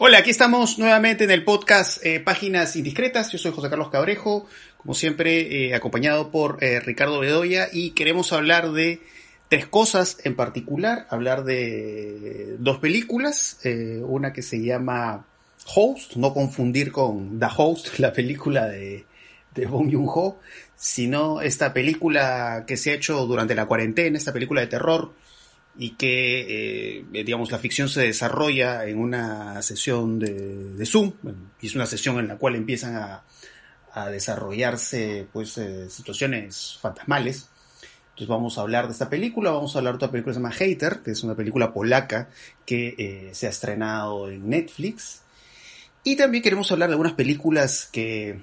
Hola, aquí estamos nuevamente en el podcast eh, Páginas Indiscretas. Yo soy José Carlos Cabrejo, como siempre eh, acompañado por eh, Ricardo Bedoya y queremos hablar de tres cosas en particular. Hablar de dos películas, una que se llama Host, no confundir con The Host, la película de, de Bong Joon-ho, sino esta película que se ha hecho durante la cuarentena, esta película de terror y que, eh, digamos, la ficción se desarrolla en una sesión de, Zoom, y es una sesión en la cual empiezan a, desarrollarse, pues, eh, situaciones fantasmales. Entonces vamos a hablar de esta película, vamos a hablar de otra película que se llama Hater, que es una película polaca que eh, se ha estrenado en Netflix. Y también queremos hablar de algunas películas que,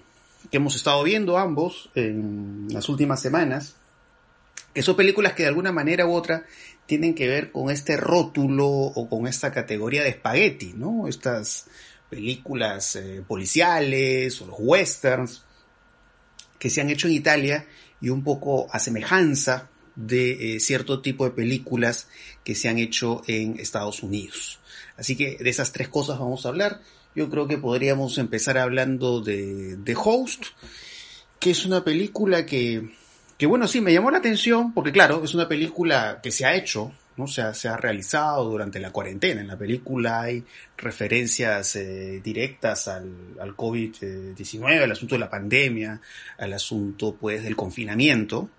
que hemos estado viendo ambos en las últimas semanas, que son películas que de alguna manera u otra tienen que ver con este rótulo o con esta categoría de espagueti, ¿no? Estas películas eh, policiales o los westerns que se han hecho en Italia y un poco a semejanza de eh, cierto tipo de películas que se han hecho en Estados Unidos. Así que de esas tres cosas vamos a hablar. Yo creo que podríamos empezar hablando de The Host, que es una película que que bueno, sí, me llamó la atención porque claro, es una película que se ha hecho, ¿no? Se ha, se ha realizado durante la cuarentena. En la película hay referencias eh, directas al, al COVID-19, al asunto de la pandemia, al asunto pues del confinamiento.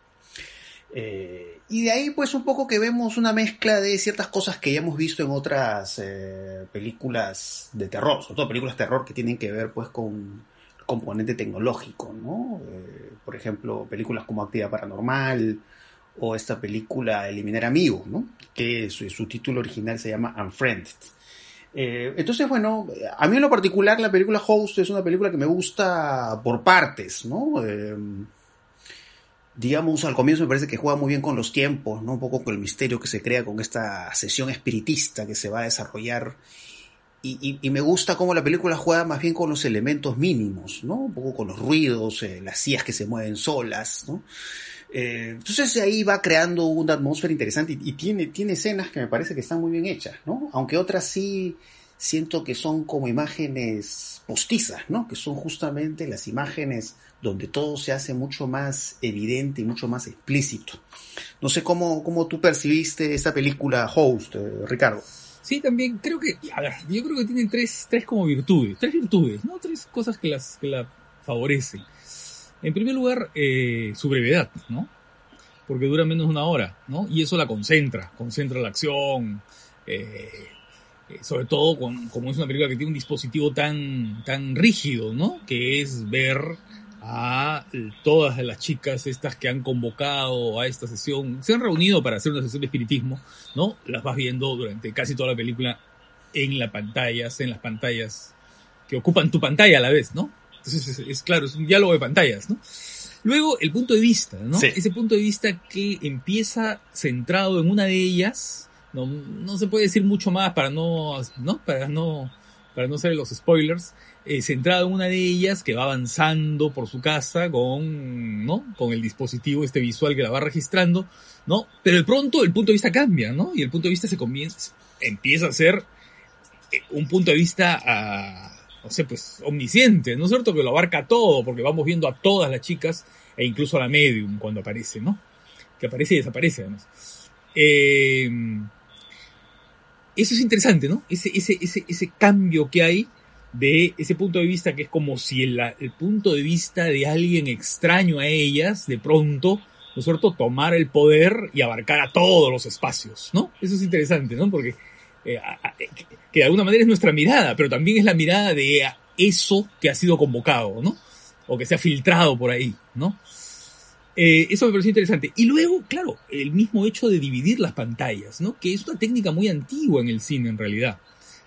Eh, y de ahí pues un poco que vemos una mezcla de ciertas cosas que ya hemos visto en otras eh, películas de terror, sobre todo películas de terror que tienen que ver pues con componente tecnológico, ¿no? Eh, por ejemplo, películas como Actividad Paranormal o esta película Eliminar Amigos, ¿no? Que su, título original se llama Unfriended. Eh, entonces, bueno, a mí en lo particular la película Host es una película que me gusta por partes, ¿no? Eh, digamos, al comienzo me parece que juega muy bien con los tiempos, ¿no? Un poco con el misterio que se crea con esta sesión espiritista que se va a desarrollar y, me gusta cómo la película juega más bien con los elementos mínimos, ¿no? Un poco con los ruidos, eh, las sillas que se mueven solas, ¿no? Eh, entonces ahí va creando una atmósfera interesante y, tiene, tiene escenas que me parece que están muy bien hechas, ¿no? Aunque otras sí siento que son como imágenes postizas, ¿no? Que son justamente las imágenes donde todo se hace mucho más evidente y mucho más explícito. No sé cómo, cómo tú percibiste esta película Host, eh, Ricardo. Sí, también creo que, a ver, yo creo que tiene tres, tres como virtudes, tres virtudes, ¿no? Tres cosas que, las, que la favorecen. En primer lugar, eh, su brevedad, ¿no? Porque dura menos de una hora, ¿no? Y eso la concentra, concentra la acción, eh, eh, sobre todo con, como es una película que tiene un dispositivo tan, tan rígido, ¿no? Que es ver a todas las chicas estas que han convocado a esta sesión, se han reunido para hacer una sesión de espiritismo, ¿no? Las vas viendo durante casi toda la película en las pantallas, en las pantallas que ocupan tu pantalla a la vez, ¿no? Entonces es, claro, es un diálogo de pantallas, ¿no? Luego el punto de vista, ¿no? Ese punto de vista que empieza centrado en una de ellas, no, no se puede decir mucho más para no, ¿no? Para no, para no ser los spoilers, eh, centrado en una de ellas que va avanzando por su casa con, ¿no? Con el dispositivo este visual que la va registrando, ¿no? Pero de pronto el punto de vista cambia, ¿no? Y el punto de vista se comienza, empieza a ser eh, un punto de vista, ah, no sé, pues omnisciente, ¿no es cierto? Que lo abarca todo, porque vamos viendo a todas las chicas e incluso a la medium cuando aparece, ¿no? Que aparece y desaparece además. Eh, eso es interesante, ¿no? Ese, ese, ese, ese cambio que hay de ese punto de vista que es como si el, el, punto de vista de alguien extraño a ellas, de pronto, ¿no es cierto?, tomar el poder y abarcar a todos los espacios, ¿no? Eso es interesante, ¿no? Porque eh, que de alguna manera es nuestra mirada, pero también es la mirada de eso que ha sido convocado, ¿no? O que se ha filtrado por ahí, ¿no? Eh, eso me pareció interesante. Y luego, claro, el mismo hecho de dividir las pantallas, ¿no? Que es una técnica muy antigua en el cine en realidad.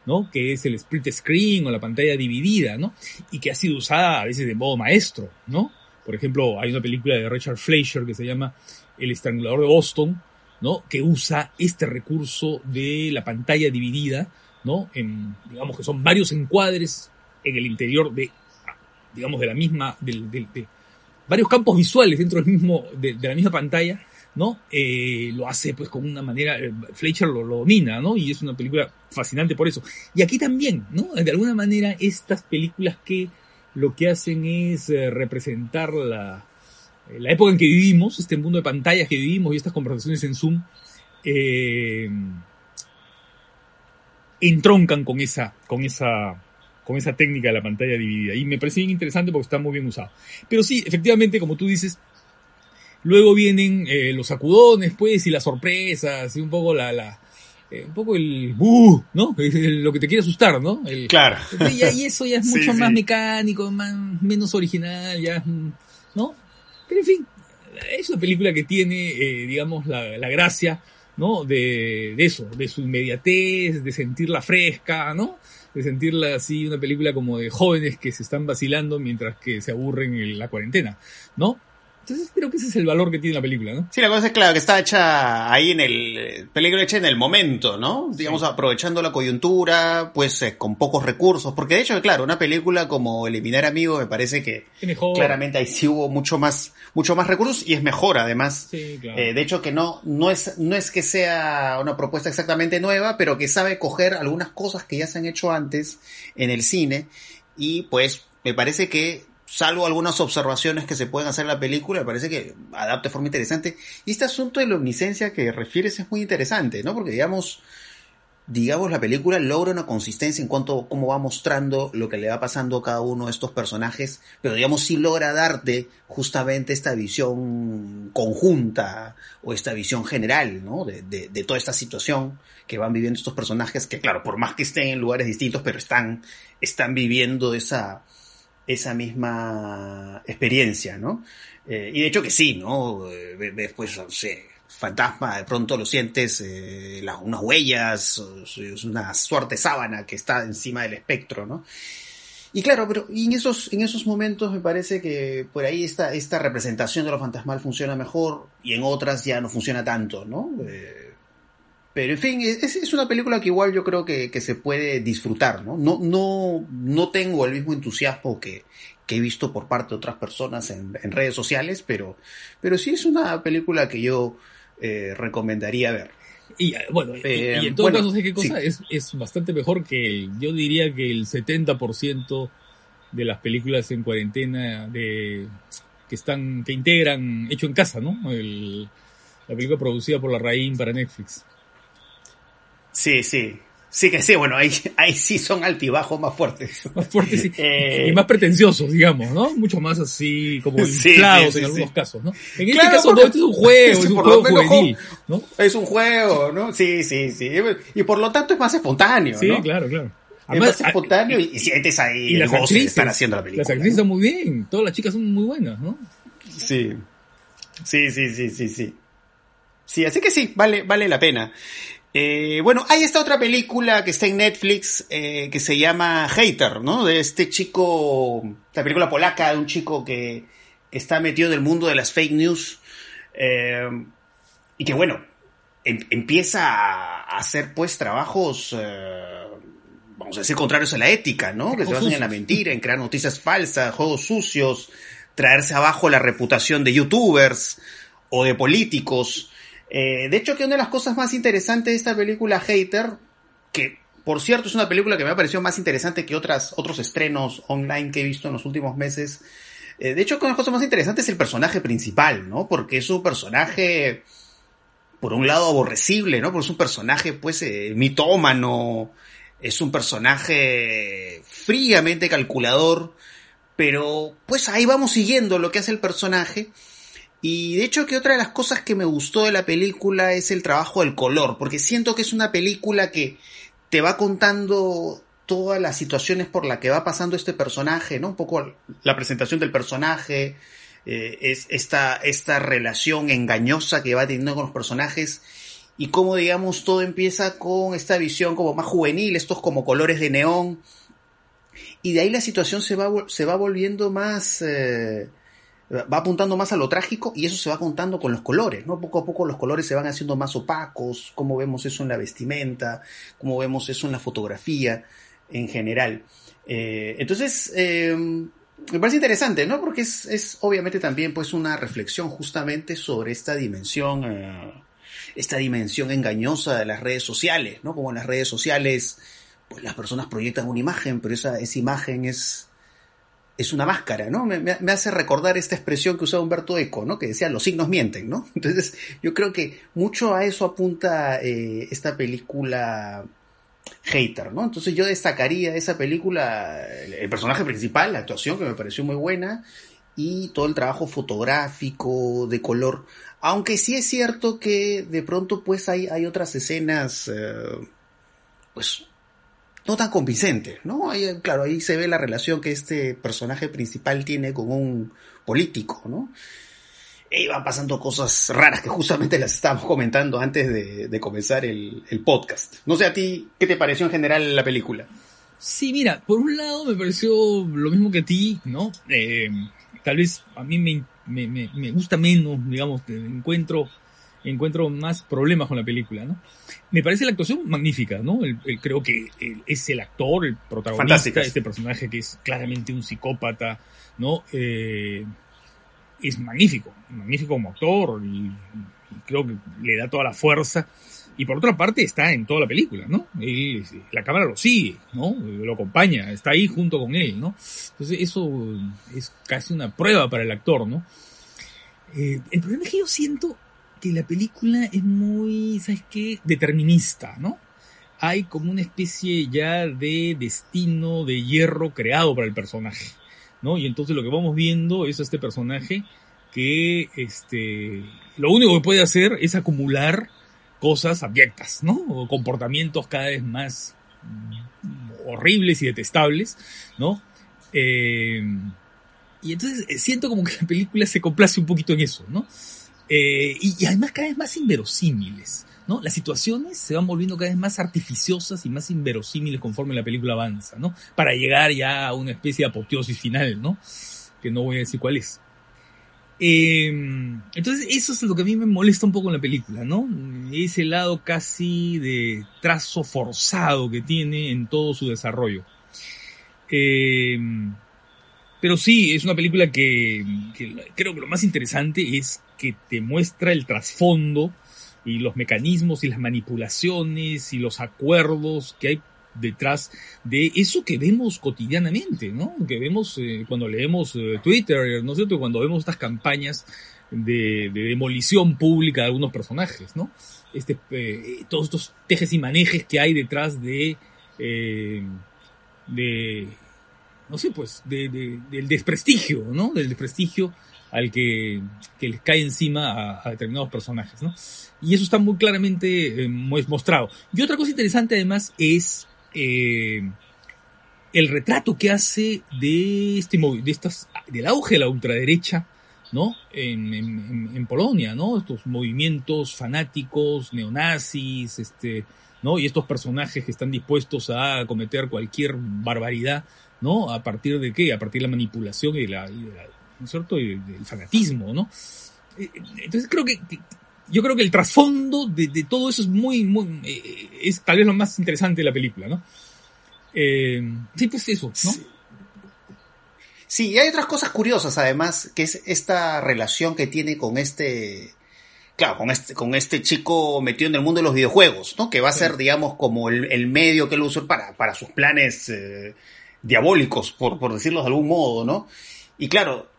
¿no? Que es el split screen o la pantalla dividida, ¿no? Y que ha sido usada a veces de modo maestro, ¿no? Por ejemplo, hay una película de Richard Fleischer que se llama El estrangulador de Boston, ¿no? Que usa este recurso de la pantalla dividida, ¿no? En, digamos que son varios encuadres en el interior de, digamos, de la misma, de, varios campos visuales dentro del mismo, de, la misma pantalla, ¿no? Eh, lo hace pues con una manera, eh, Fletcher lo, lo, domina, ¿no? Y es una película fascinante por eso. Y aquí también, ¿no? De alguna manera estas películas que lo que hacen es eh, representar la, la época en que vivimos, este mundo de pantallas que vivimos y estas conversaciones en Zoom, eh, entroncan con esa, con esa, con esa técnica de la pantalla dividida. Y me parece bien interesante porque está muy bien usado. Pero sí, efectivamente, como tú dices, luego vienen eh, los sacudones, pues, y las sorpresas, y un poco la, la eh, un poco el buh, ¿no? Lo que te quiere asustar, ¿no? El, claro. Y, y, eso ya es mucho sí, más sí. mecánico, más, menos original, ya, ¿no? Pero en fin, es una película que tiene, eh, digamos, la, la gracia, ¿no? De, de, eso, de su inmediatez, de sentirla fresca, ¿no? De sentirla así, una película como de jóvenes que se están vacilando mientras que se aburren en la cuarentena, ¿no? Entonces creo que ese es el valor que tiene la película, ¿no? Sí, la cosa es claro que está hecha ahí en el película hecha en el momento, ¿no? Digamos, sí. aprovechando la coyuntura, pues eh, con pocos recursos. Porque de hecho, claro, una película como Eliminar Amigos me parece que mejor. claramente ahí sí hubo mucho más, mucho más recursos y es mejor además. Sí, claro. eh, de hecho que no, no es, no es que sea una propuesta exactamente nueva, pero que sabe coger algunas cosas que ya se han hecho antes en el cine y pues me parece que salvo algunas observaciones que se pueden hacer en la película, me parece que adapta de forma interesante. Y este asunto de la omniscencia que refieres es muy interesante, ¿no? Porque digamos, digamos, la película logra una consistencia en cuanto a cómo va mostrando lo que le va pasando a cada uno de estos personajes, pero digamos sí logra darte justamente esta visión conjunta o esta visión general, ¿no? De, de, de toda esta situación que van viviendo estos personajes, que claro, por más que estén en lugares distintos, pero están, están viviendo esa, esa misma experiencia, ¿no? Eh, y de hecho que sí, ¿no? Ves, pues, no sé, fantasma, de pronto lo sientes, eh, las, unas huellas, una suerte sábana que está encima del espectro, ¿no? Y claro, pero en esos, en esos momentos me parece que por ahí esta, esta representación de lo fantasmal funciona mejor y en otras ya no funciona tanto, ¿no? Eh, pero en fin, es, es, una película que igual yo creo que, que, se puede disfrutar, ¿no? No, no, no tengo el mismo entusiasmo que, que he visto por parte de otras personas en, en, redes sociales, pero, pero sí es una película que yo eh, recomendaría ver. Y bueno, eh, y, y, en todo bueno, caso, ¿sé qué cosa? Sí. Es, es bastante mejor que el, yo diría que el 70% de las películas en cuarentena de, que están, que integran hecho en casa, ¿no? El, la película producida por la Raín para Netflix. Sí, sí. Sí que sí, bueno, ahí, ahí sí son altibajos más fuertes. Más fuertes sí. eh... y más pretenciosos, digamos, ¿no? Mucho más así, como inflados sí, sí, en algunos casos, ¿no? En claro, este caso, no, este es un juego, es un juego juvenil, ¿no? Es un juego, ¿no? Sí, sí, sí. Y por lo tanto es más espontáneo, sí, ¿no? Sí, claro, claro. Además, es más espontáneo y, y sientes ahí y las actrices, están haciendo la película. Las actrices están muy bien, todas las chicas son muy buenas, ¿no? Sí. Sí, sí, sí, sí, sí. Sí, así que sí, vale, vale la pena. Eh, bueno, hay esta otra película que está en Netflix eh, que se llama Hater, ¿no? De este chico, la película polaca de un chico que, que está metido en el mundo de las fake news eh, y que, bueno, em, empieza a hacer pues trabajos, eh, vamos a decir, contrarios a la ética, ¿no? Que se basan en la mentira, en crear noticias falsas, juegos sucios, traerse abajo la reputación de youtubers o de políticos. Eh, de hecho, que una de las cosas más interesantes de esta película Hater, que por cierto es una película que me ha parecido más interesante que otras, otros estrenos online que he visto en los últimos meses. Eh, de hecho, una de las cosas más interesantes es el personaje principal, ¿no? Porque es un personaje, por un lado, aborrecible, ¿no? Porque es un personaje, pues, eh, mitómano, es un personaje fríamente calculador, pero pues ahí vamos siguiendo lo que hace el personaje. Y de hecho que otra de las cosas que me gustó de la película es el trabajo del color, porque siento que es una película que te va contando todas las situaciones por las que va pasando este personaje, ¿no? Un poco la presentación del personaje, eh, es esta, esta relación engañosa que va teniendo con los personajes y cómo, digamos, todo empieza con esta visión como más juvenil, estos como colores de neón, y de ahí la situación se va, se va volviendo más... Eh, va apuntando más a lo trágico y eso se va contando con los colores, ¿no? Poco a poco los colores se van haciendo más opacos, como vemos eso en la vestimenta, como vemos eso en la fotografía en general. Eh, entonces, eh, me parece interesante, ¿no? Porque es, es obviamente también pues una reflexión justamente sobre esta dimensión, eh, esta dimensión engañosa de las redes sociales, ¿no? Como en las redes sociales, pues las personas proyectan una imagen, pero esa, esa imagen es, es una máscara, ¿no? Me, me, hace recordar esta expresión que usaba Humberto Eco, ¿no? Que decía, los signos mienten, ¿no? Entonces, yo creo que mucho a eso apunta eh, esta película Hater, ¿no? Entonces yo destacaría esa película, el personaje principal, la actuación que me pareció muy buena, y todo el trabajo fotográfico, de color. Aunque sí es cierto que de pronto pues hay, hay otras escenas, eh, pues no tan convincente, ¿no? Claro, ahí se ve la relación que este personaje principal tiene con un político, ¿no? E iban pasando cosas raras que justamente las estábamos comentando antes de, comenzar el, podcast. No sé a ti, ¿qué te pareció en general la película? Sí, mira, por un lado me pareció lo mismo que a ti, ¿no? Eh, tal vez a mí me, me, me gusta menos, digamos, encuentro encuentro más problemas con la película, ¿no? Me parece la actuación magnífica, ¿no? creo que es el actor, el protagonista, este personaje que es claramente un psicópata, ¿no? Eh, es magnífico, magnífico como actor y, creo que le da toda la fuerza. Y por otra parte está en toda la película, ¿no? la cámara lo sigue, ¿no? Lo acompaña, está ahí junto con él, ¿no? Entonces eso es casi una prueba para el actor, ¿no? Eh, el problema es que yo siento que la película es muy, ¿sabes qué? Determinista, ¿no? Hay como una especie ya de destino de hierro creado para el personaje, ¿no? Y entonces lo que vamos viendo es este personaje que, este, lo único que puede hacer es acumular cosas abyectas, ¿no? O comportamientos cada vez más horribles y detestables, ¿no? Eh, y entonces eh, siento como que la película se complace un poquito en eso, ¿no? Eh, y, además cada vez más inverosímiles. ¿no? Las situaciones se van volviendo cada vez más artificiosas y más inverosímiles conforme la película avanza, ¿no? Para llegar ya a una especie de apoteosis final, ¿no? Que no voy a decir cuál es. Em, entonces, eso es lo que a mí me molesta un poco en la película, ¿no? Ese lado casi de trazo forzado que tiene en todo su desarrollo. Em, pero sí, es una película que, creo que lo más interesante es que te muestra el trasfondo y los mecanismos y las manipulaciones y los acuerdos que hay detrás de eso que vemos cotidianamente, ¿no? Que vemos eh, cuando leemos eh, Twitter, ¿no es cierto? Cuando vemos estas campañas de, demolición pública de algunos personajes, ¿no? Este, eh, todos estos tejes y manejes que hay detrás de, de no sé, pues, del desprestigio, ¿no? Del desprestigio al que, que les cae encima a, determinados personajes, ¿no? Y eso está muy claramente eh, mostrado. Y otra cosa interesante además es eh, el retrato que hace de este de estas, del auge de la ultraderecha, ¿no? En, en, en, Polonia, ¿no? Estos movimientos fanáticos, neonazis, este, ¿no? Y estos personajes que están dispuestos a cometer cualquier barbaridad ¿no? ¿A partir de qué? A partir de la manipulación y de la, ¿no es cierto? Y del fanatismo, ¿no? Eh, entonces creo que, yo creo que el trasfondo de, todo eso es muy, muy, eh, es tal vez lo más interesante de la película, ¿no? Eh, sí, pues eso, ¿no? Sí. y hay otras cosas curiosas además, que es esta relación que tiene con este, claro, con este, con este chico metido en el mundo de los videojuegos, ¿no? Que va a ser, digamos, como el, medio que él usa para, para sus planes diabólicos, por, por decirlo de algún modo, ¿no? Y claro,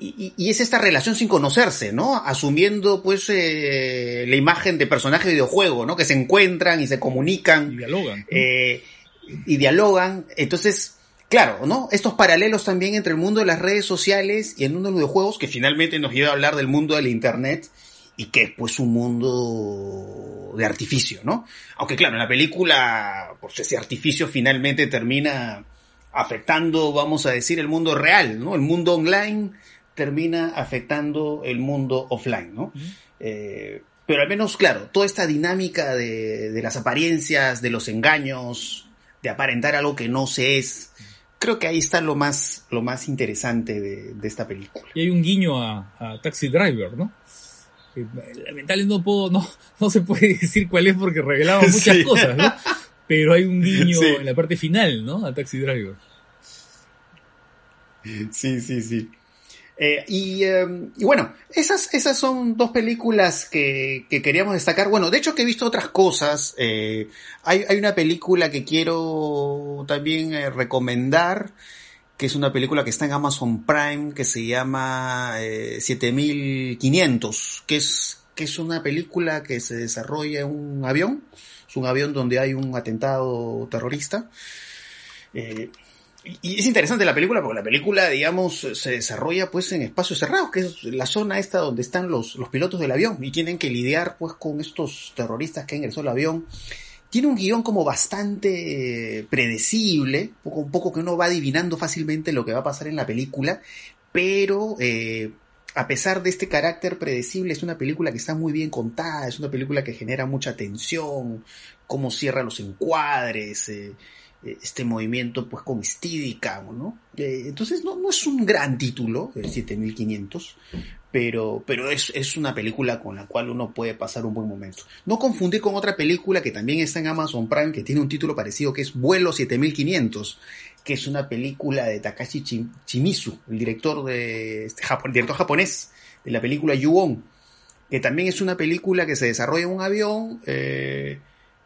y, es esta relación sin conocerse, ¿no? Asumiendo, pues, eh, la imagen de personajes de videojuego, ¿no? Que se encuentran y se comunican. Y dialogan. Eh, y dialogan. Entonces, claro, ¿no? Estos paralelos también entre el mundo de las redes sociales y el mundo de los videojuegos, que finalmente nos lleva a hablar del mundo del Internet y que es, pues, un mundo de artificio, ¿no? Aunque, claro, en la película, pues, ese artificio finalmente termina afectando, vamos a decir, el mundo real, ¿no? El mundo online termina afectando el mundo offline, ¿no? Eh, pero al menos, claro, toda esta dinámica de, las apariencias, de los engaños, de aparentar algo que no se es, creo que ahí está lo más, lo más interesante de, esta película. Y hay un guiño a, Taxi Driver, ¿no? lamentablemente no puedo, no, no se puede decir cuál es porque revelaba muchas cosas, ¿no? Pero hay un guiño en la parte final, ¿no? A Taxi Driver. Sí, sí, sí. Eh, y, em, y, bueno, esas, esas son dos películas que, que, queríamos destacar. Bueno, de hecho que he visto otras cosas. Eh, hay, hay, una película que quiero también eh, recomendar, que es una película que está en Amazon Prime, que se llama 7500, que es, que es una película que se desarrolla en un avión. Es un avión donde hay un atentado terrorista. Y es interesante la película porque la película, digamos, se desarrolla pues en espacios cerrados, que es la zona esta donde están los, los pilotos del avión y tienen que lidiar pues con estos terroristas que han ingresado al avión. Tiene un guion como bastante predecible, un poco, que uno va adivinando fácilmente lo que va a pasar en la película, pero eh, a pesar de este carácter predecible, es una película que está muy bien contada, es una película que genera mucha tensión, cómo cierra los encuadres, eh, este movimiento pues con estídica, ¿no? Eh, entonces no, no es un gran título, el 7500, pero, pero es, es una película con la cual uno puede pasar un buen momento. No confundir con otra película que también está en Amazon Prime, que tiene un título parecido, que es Vuelo 7500, que es una película de Takashi Shimizu, el director, de, este, director japonés de la película Yu-On, que también es una película que se desarrolla en un avión eh,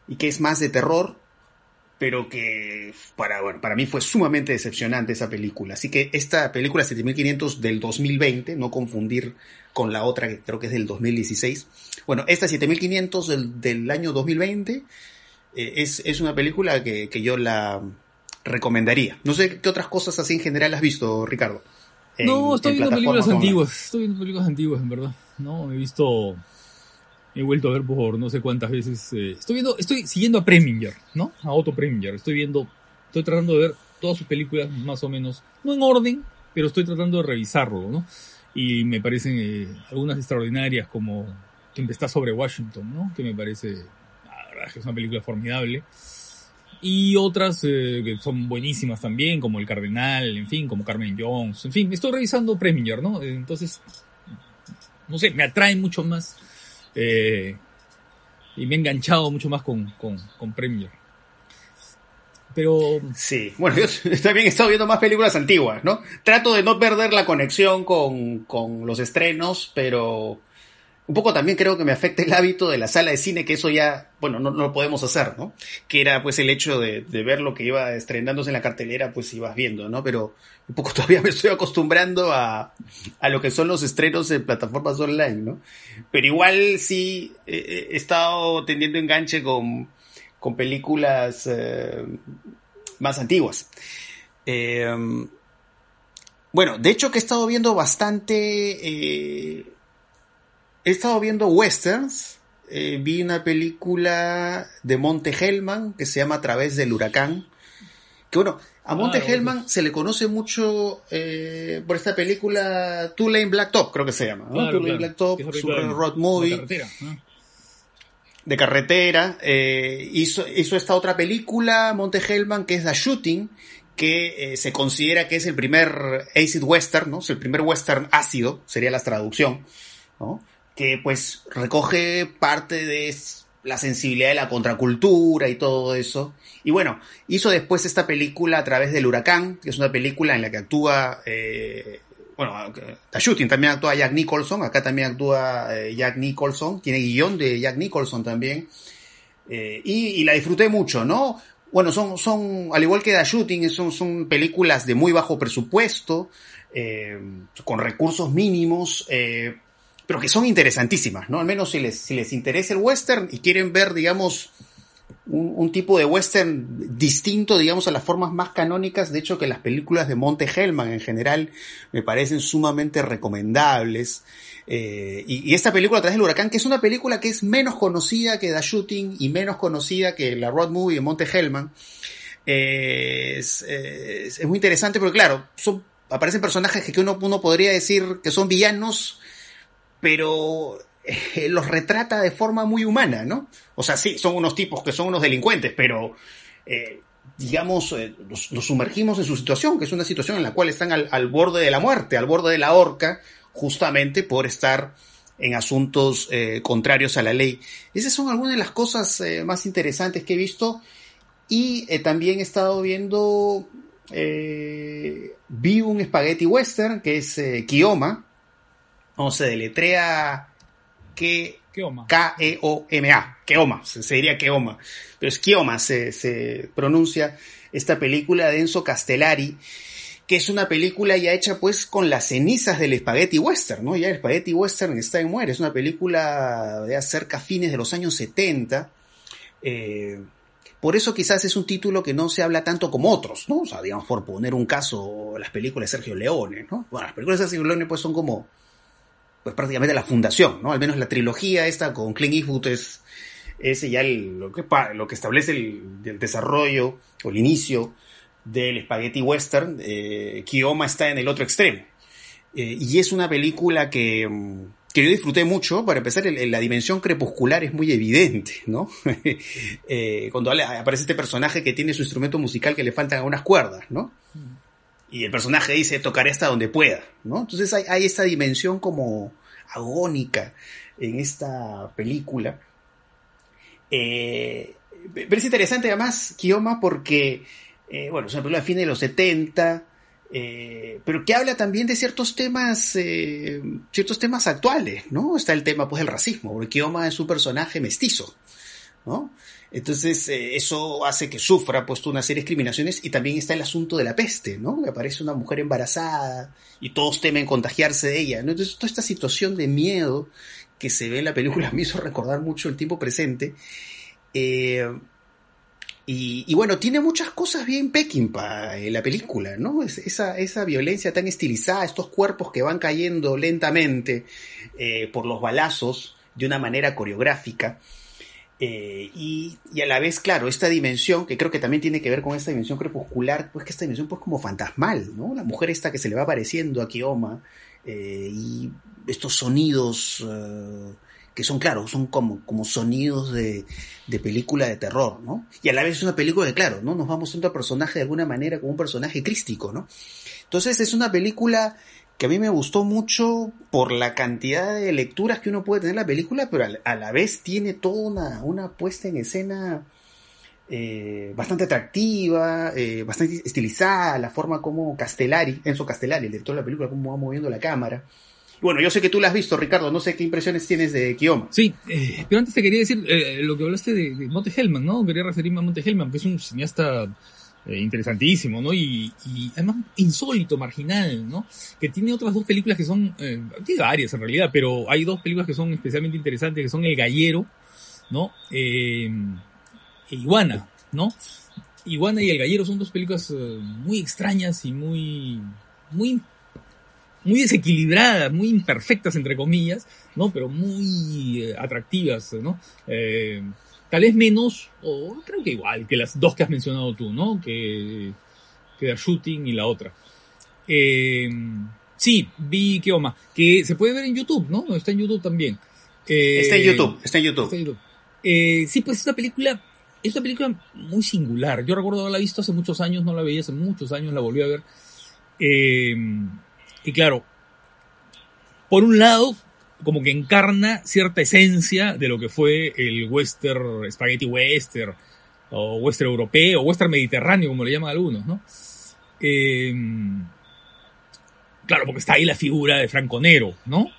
y que es más de terror, pero que para, bueno, para mí fue sumamente decepcionante esa película. Así que esta película 7500 del 2020, no confundir con la otra que creo que es del 2016. Bueno, esta 7500 del, del año 2020 eh, es, es, una película que, que, yo la recomendaría. No sé qué otras cosas así en general has visto, Ricardo. En, no, estoy viendo películas antiguas. Estoy viendo películas antiguas, en verdad. No, he visto he vuelto a ver por no sé cuántas veces. Eh, estoy viendo, estoy siguiendo a Preminger, ¿no? A Otto Preminger. Estoy viendo, estoy tratando de ver todas sus películas más o menos, no en orden, pero estoy tratando de revisarlo, ¿no? Y me parecen eh, algunas extraordinarias como Tempestad sobre Washington, ¿no? Que me parece, la verdad, que es una película formidable. Y otras eh, que son buenísimas también, como El Cardenal, en fin, como Carmen Jones, en fin, estoy revisando Preminger, ¿no? Entonces, no sé, me atrae mucho más eh, y me he enganchado mucho más con, con, con Premier. Pero. Sí, bueno, yo también he estado viendo más películas antiguas, ¿no? Trato de no perder la conexión con, con los estrenos, pero un poco también creo que me afecta el hábito de la sala de cine, que eso ya, bueno, no, no lo podemos hacer, ¿no? Que era pues el hecho de, ver lo que iba estrenándose en la cartelera, pues ibas viendo, ¿no? Pero un poco todavía me estoy acostumbrando a, a lo que son los estrenos en plataformas online, ¿no? Pero igual sí he estado teniendo enganche con, con películas eh, más antiguas. Eh, bueno, de hecho que he estado viendo bastante... He estado viendo westerns. Eh, vi una película de Monte Hellman que se llama A través del huracán. Que bueno, a Monte ah, Hellman se le conoce mucho eh, por esta película Two Lane Black Top, creo que se llama. ¿no? Two Lane Black Top, su road movie. De carretera. De carretera. Eh, hizo, hizo esta otra película, Monte Hellman, que es The Shooting, que eh, se considera que es el primer acid western, ¿no? Es el primer western ácido, sería la traducción, ¿no? Que pues recoge parte de la sensibilidad de la contracultura y todo eso. Y bueno, hizo después esta película a través del huracán, que es una película en la que actúa, eh, bueno, The Shooting también actúa Jack Nicholson, acá también actúa eh, Jack Nicholson, tiene guion de Jack Nicholson también. Eh, y, la disfruté mucho, ¿no? Bueno, son, son, al igual que The Shooting, son, son películas de muy bajo presupuesto, eh, con recursos mínimos, pero que son interesantísimas, ¿no? Al menos si les, si les interesa el western y quieren ver, digamos, un, un, tipo de western distinto, digamos, a las formas más canónicas, de hecho que las películas de Monte Hellman en general me parecen sumamente recomendables. Eh, y, esta película a través del huracán, que es una película que es menos conocida que The Shooting y menos conocida que la Road Movie de Monte Hellman, eh, es, es, es, muy interesante porque claro, son, aparecen personajes que uno, uno podría decir que son villanos, pero eh, los retrata de forma muy humana, ¿no? O sea, sí, son unos tipos que son unos delincuentes, pero eh, digamos, eh, los, sumergimos en su situación, que es una situación en la cual están al, al, borde de la muerte, al borde de la horca, justamente por estar en asuntos eh, contrarios a la ley. Esas son algunas de las cosas más interesantes que he visto y también he estado viendo vi un spaghetti western que es Kioma, o se deletrea que K-E-O-M-A, Keoma, se, diría Keoma, pero es Kioma, se, se pronuncia esta película de Enzo Castellari, que es una película ya hecha pues con las cenizas del spaghetti western, ¿no? Ya el spaghetti western está en muere, es una película de acerca fines de los años 70. Eh, por eso quizás es un título que no se habla tanto como otros, ¿no? O sea, digamos, por poner un caso, las películas de Sergio Leone, ¿no? Bueno, las películas de Sergio Leone pues son como, pues prácticamente la fundación, ¿no? Al menos la trilogía esta con Clint Eastwood es, es ya lo, que, lo que establece el desarrollo o el inicio del spaghetti western, eh, Kioma está en el otro extremo. Eh, y es una película que, que yo disfruté mucho. Para empezar, la dimensión crepuscular es muy evidente, ¿no? eh, cuando aparece este personaje que tiene su instrumento musical que le faltan algunas cuerdas, ¿no? Y el personaje dice, tocaré hasta donde pueda, ¿no? Entonces hay, esta dimensión como agónica en esta película. Eh, pero es interesante además, Kioma, porque eh, bueno, es una película de fin de los 70, eh, pero que habla también de ciertos temas, eh, ciertos temas actuales, ¿no? Está el tema, pues, del racismo, porque Kioma es un personaje mestizo, ¿no? Entonces, eso hace que sufra, pues, una serie de discriminaciones y también está el asunto de la peste, ¿no? Aparece una mujer embarazada y todos temen contagiarse de ella, ¿no? Entonces, toda esta situación de miedo que se ve en la película me hizo recordar mucho el tiempo presente. Eh, y, bueno, tiene muchas cosas bien Peckinpah en la película, ¿no? esa, esa violencia tan estilizada, estos cuerpos que van cayendo lentamente eh, por los balazos de una manera coreográfica. Eh, y, a la vez, claro, esta dimensión, que creo que también tiene que ver con esta dimensión crepuscular, pues que esta dimensión pues como fantasmal, ¿no? La mujer esta que se le va apareciendo a Kioma eh, y estos sonidos que son, claro, son como, como sonidos de, de, película de terror, ¿no? Y a la vez es una película de, claro, ¿no? Nos va mostrando al personaje de alguna manera como un personaje crístico, ¿no? Entonces es una película que a mí me gustó mucho por la cantidad de lecturas que uno puede tener en la película, pero a, la vez tiene toda una, una puesta en escena eh, bastante atractiva, eh, bastante estilizada, la forma como Castellari, Enzo Castellari, el director de la película, cómo va moviendo la cámara. Bueno, yo sé que tú la has visto, Ricardo, no sé qué impresiones tienes de Kioma. Sí, eh, pero antes te quería decir lo que hablaste de, de, Monte Hellman, ¿no? Quería referirme a Monte Hellman, que es un cineasta eh, interesantísimo, ¿no? Y, y, además insólito, marginal, ¿no? Que tiene otras dos películas que son, eh, tiene varias en realidad, pero hay dos películas que son especialmente interesantes, que son El Gallero, ¿no? Eh, e Iguana, ¿no? Iguana y El Gallero son dos películas muy extrañas y muy, muy muy desequilibradas, muy imperfectas entre comillas, ¿no? Pero muy eh, atractivas, ¿no? Eh, tal vez menos, o creo que igual que las dos que has mencionado tú, ¿no? Que, que The Shooting y la otra. Eh, sí, vi Keoma, que se puede ver en YouTube, ¿no? Está en YouTube también. está en YouTube, está en YouTube. Está en YouTube. sí, pues es una película, es una película muy singular. Yo recuerdo haberla visto hace muchos años, no la veía hace muchos años, la volví a ver. Eh, y claro, por un lado, como que encarna cierta esencia de lo que fue el western, spaghetti western, o western europeo, o western mediterráneo, como le llaman algunos, ¿no? Eh, claro, porque está ahí la figura de Franco Nero, ¿no?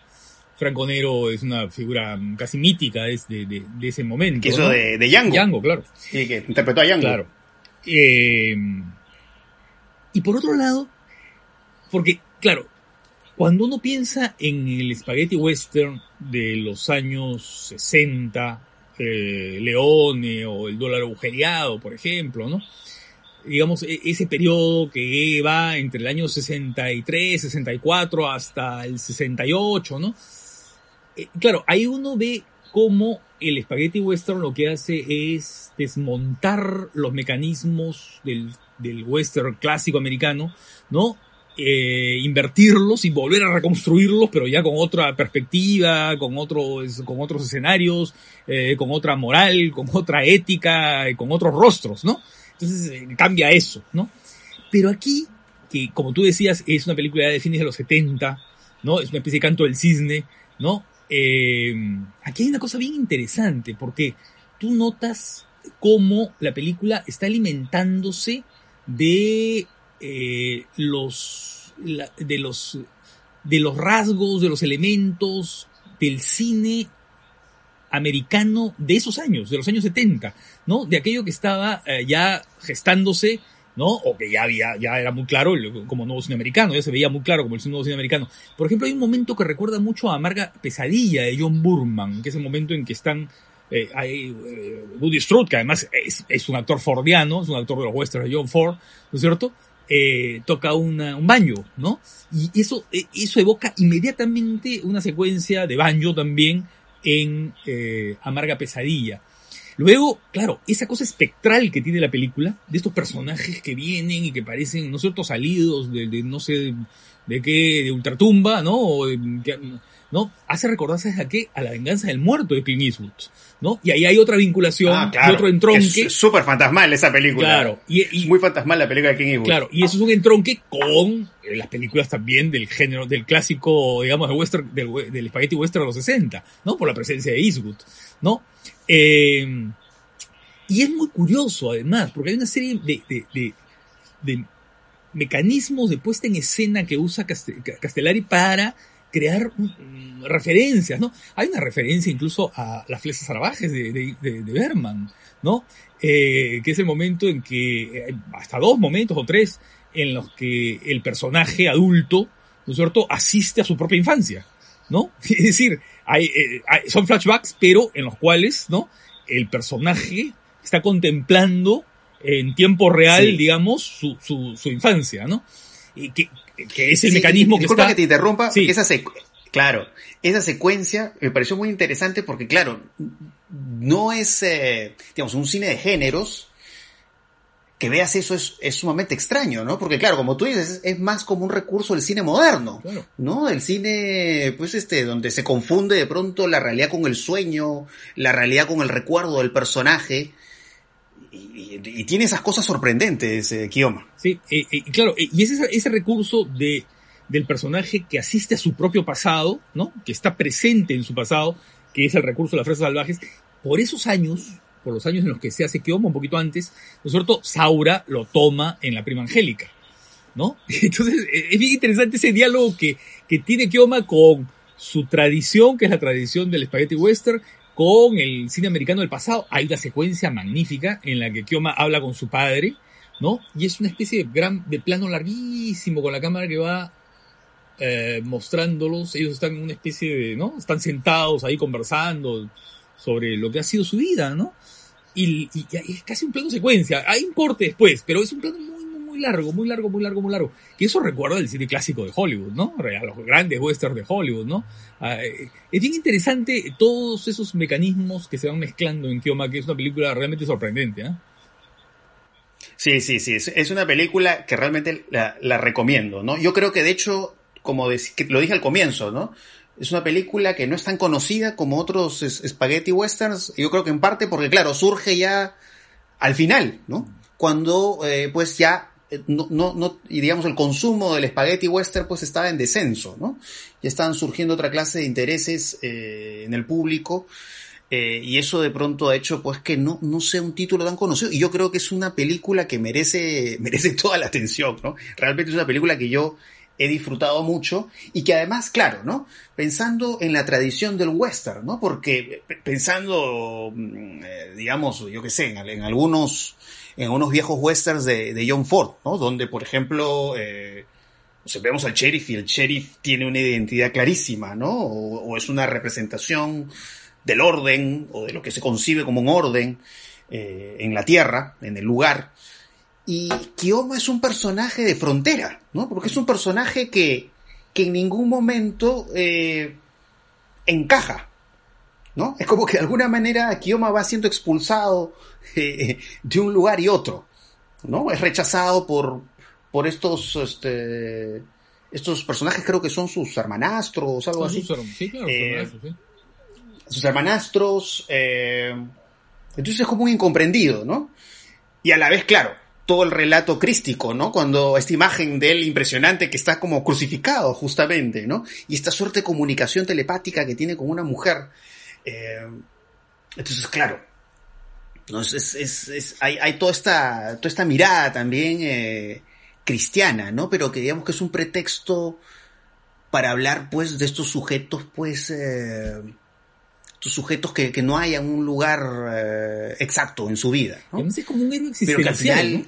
Franco Nero es una figura casi mítica de, de, de ese momento. Que eso de, de Django. Django, claro. Y que interpretó a Django. Claro. Eh, y por otro lado, porque, claro, cuando uno piensa en el spaghetti western de los años 60, eh, Leone o el dólar agujereado, por ejemplo, ¿no? Digamos, e-, ese periodo que va entre el año 63, 64 hasta el 68, ¿no? Eh, claro, ahí uno ve cómo el spaghetti western lo que hace es desmontar los mecanismos del, del western clásico americano, ¿no? Eh, invertirlos y volver a reconstruirlos, pero ya con otra perspectiva, con otros, con otros escenarios, eh, con otra moral, con otra ética, con otros rostros, ¿no? Entonces eh, cambia eso, ¿no? Pero aquí, que como tú decías, es una película de fines de los 70, ¿no? Es una especie de canto del cisne, ¿no? Eh, aquí hay una cosa bien interesante, porque tú notas cómo la película está alimentándose de eh, los, de los de los rasgos, de los elementos del cine americano de esos años, de los años 70, ¿no? De aquello que estaba eh, ya gestándose, ¿no? O que ya había, ya era muy claro como nuevo cine americano, ya se veía muy claro como el nuevo cine americano. Por ejemplo, hay un momento que recuerda mucho a Amarga Pesadilla de John Burman, que es el momento en que están eh, hay eh, Woody Strode, que además es, es, un actor fordiano, es un actor de los westerns de John Ford, ¿no es cierto? Eh, toca una, un banjo, ¿no? Y eso, eh, eso evoca inmediatamente una secuencia de banjo también en eh, Amarga Pesadilla. Luego, claro, esa cosa espectral que tiene la película, de estos personajes que vienen y que parecen, ¿no cierto?, salidos de, de no sé, de qué, de ultratumba, ¿no? O de, ¿no? Hace recordar, ¿sabes a qué? A la venganza del muerto de Clint Eastwood, ¿no? Y ahí hay otra vinculación, ah, claro. y otro entronque. Es súper fantasmal esa película. Claro. Y, muy fantasmal la película de Clint Eastwood. Claro, y eso es un entronque con eh, las películas también del género, del clásico, digamos, de western, del, del spaghetti western de los 60, ¿no? Por la presencia de Eastwood, ¿no? Eh, y es muy curioso, además, porque hay una serie de, de, de, de mecanismos de puesta en escena que usa Castellari para crear um, referencias, ¿no? Hay una referencia incluso a las flechas salvajes de, de, de, de Berman, ¿no? Eh, que es el momento en que, eh, hasta dos momentos o tres, en los que el personaje adulto, ¿no es cierto?, asiste a su propia infancia, ¿no? Es decir, hay, eh, hay, son flashbacks, pero en los cuales, ¿no? El personaje está contemplando en tiempo real, sí. digamos, su, su, su infancia, ¿no? Y que, que es el sí, mecanismo que disculpa está... que te interrumpa, sí. esa claro, esa secuencia me pareció muy interesante porque, claro, no es, eh, digamos, un cine de géneros, que veas eso es, es, sumamente extraño, ¿no? Porque claro, como tú dices, es, es más como un recurso del cine moderno, claro. ¿no? El cine, pues este, donde se confunde de pronto la realidad con el sueño, la realidad con el recuerdo del personaje. Y, y, y tiene esas cosas sorprendentes, eh. Sí, eh, eh, claro, y es ese, recurso de, del personaje que asiste a su propio pasado, ¿no? Que está presente en su pasado, que es el recurso de las fresas salvajes. Por esos años, por los años en los que se hace Kioma, un poquito antes, ¿no cierto? Saura lo toma en la prima angélica, ¿no? Entonces, es bien interesante ese diálogo que, que tiene Kioma con su tradición, que es la tradición del spaghetti western, con el cine americano del pasado. Hay una secuencia magnífica en la que Kioma habla con su padre, ¿no? Y es una especie de gran, de plano larguísimo con la cámara que va eh, mostrándolos. Ellos están en una especie de, ¿no? Están sentados ahí conversando sobre lo que ha sido su vida, ¿no? Y, y, y es casi un plano secuencia. Hay un corte después, pero es un plano muy, largo, muy largo, muy largo, muy largo. Que eso recuerda el cine clásico de Hollywood, ¿no? A los grandes westerns de Hollywood, ¿no? Eh, es bien interesante todos esos mecanismos que se van mezclando en Kioma, que es una película realmente sorprendente, ¿eh? Sí, sí, sí. Es, una película que realmente la, recomiendo, ¿no? Yo creo que de hecho, como lo dije al comienzo, ¿no? Es una película que no es tan conocida como otros spaghetti westerns. Yo creo que en parte porque, claro, surge ya al final, ¿no? Cuando, eh, pues ya, no, no, no, y digamos, el consumo del spaghetti western, pues estaba en descenso, ¿no? Ya estaban surgiendo otra clase de intereses eh, en el público. Eh, y eso de pronto ha hecho pues que no, no sea un título tan conocido. Y yo creo que es una película que merece, merece toda la atención, ¿no? Realmente es una película que yo he disfrutado mucho y que además, claro, ¿no? Pensando en la tradición del western, ¿no? Porque pensando, digamos, yo qué sé, en, algunos, en unos viejos westerns de, de John Ford, ¿no? Donde, por ejemplo, eh, vemos al sheriff y el sheriff tiene una identidad clarísima, ¿no? O, o, es una representación del orden o de lo que se concibe como un orden eh, en la tierra, en el lugar. Y Kioma es un personaje de frontera, ¿no? Porque es un personaje que, que en ningún momento eh, encaja, ¿no? Es como que de alguna manera Kioma va siendo expulsado eh, de un lugar y otro, ¿no? Es rechazado por, por estos, este, estos personajes, creo que son sus hermanastros, algo así. Sí, claro, eh, sí. Sus hermanastros, eh, entonces es como un incomprendido, ¿no? Y a la vez, claro, todo el relato crístico, ¿no? Cuando esta imagen de él impresionante que está como crucificado justamente, ¿no? Y esta suerte de comunicación telepática que tiene con una mujer. Eh, entonces, claro, ¿no? Es, es, es, hay, hay, toda esta, toda esta mirada también eh, cristiana, ¿no? Pero que digamos que es un pretexto para hablar, pues, de estos sujetos, pues, eh, estos sujetos que, no hayan un lugar eh, exacto en su vida, ¿no? Es como un héroe existencial, Pero que al final,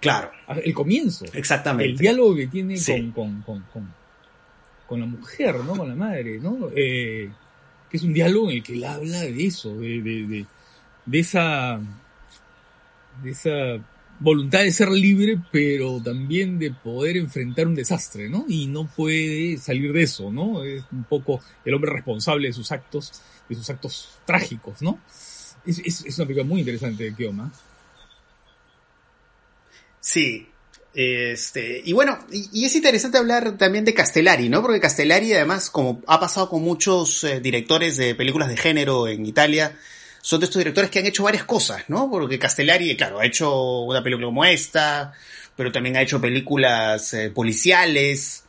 claro. El comienzo. Exactamente. El diálogo que tiene con, con, con, la mujer, ¿no? Con la madre, ¿no? Es un diálogo en el que él habla de eso, de, de, de, esa de esa voluntad de ser libre, pero también de poder enfrentar un desastre, ¿no? Y no puede salir de eso, ¿no? Es un poco el hombre responsable de sus actos, de sus actos trágicos, ¿no? Es, es, una película muy interesante de Kioma. Sí. Este, y bueno, y, es interesante hablar también de Castellari, ¿no? Porque Castellari, además, como ha pasado con muchos eh, directores de películas de género en Italia, son de estos directores que han hecho varias cosas, ¿no? Porque Castellari, claro, ha hecho una película como esta, pero también ha hecho películas eh, policiales.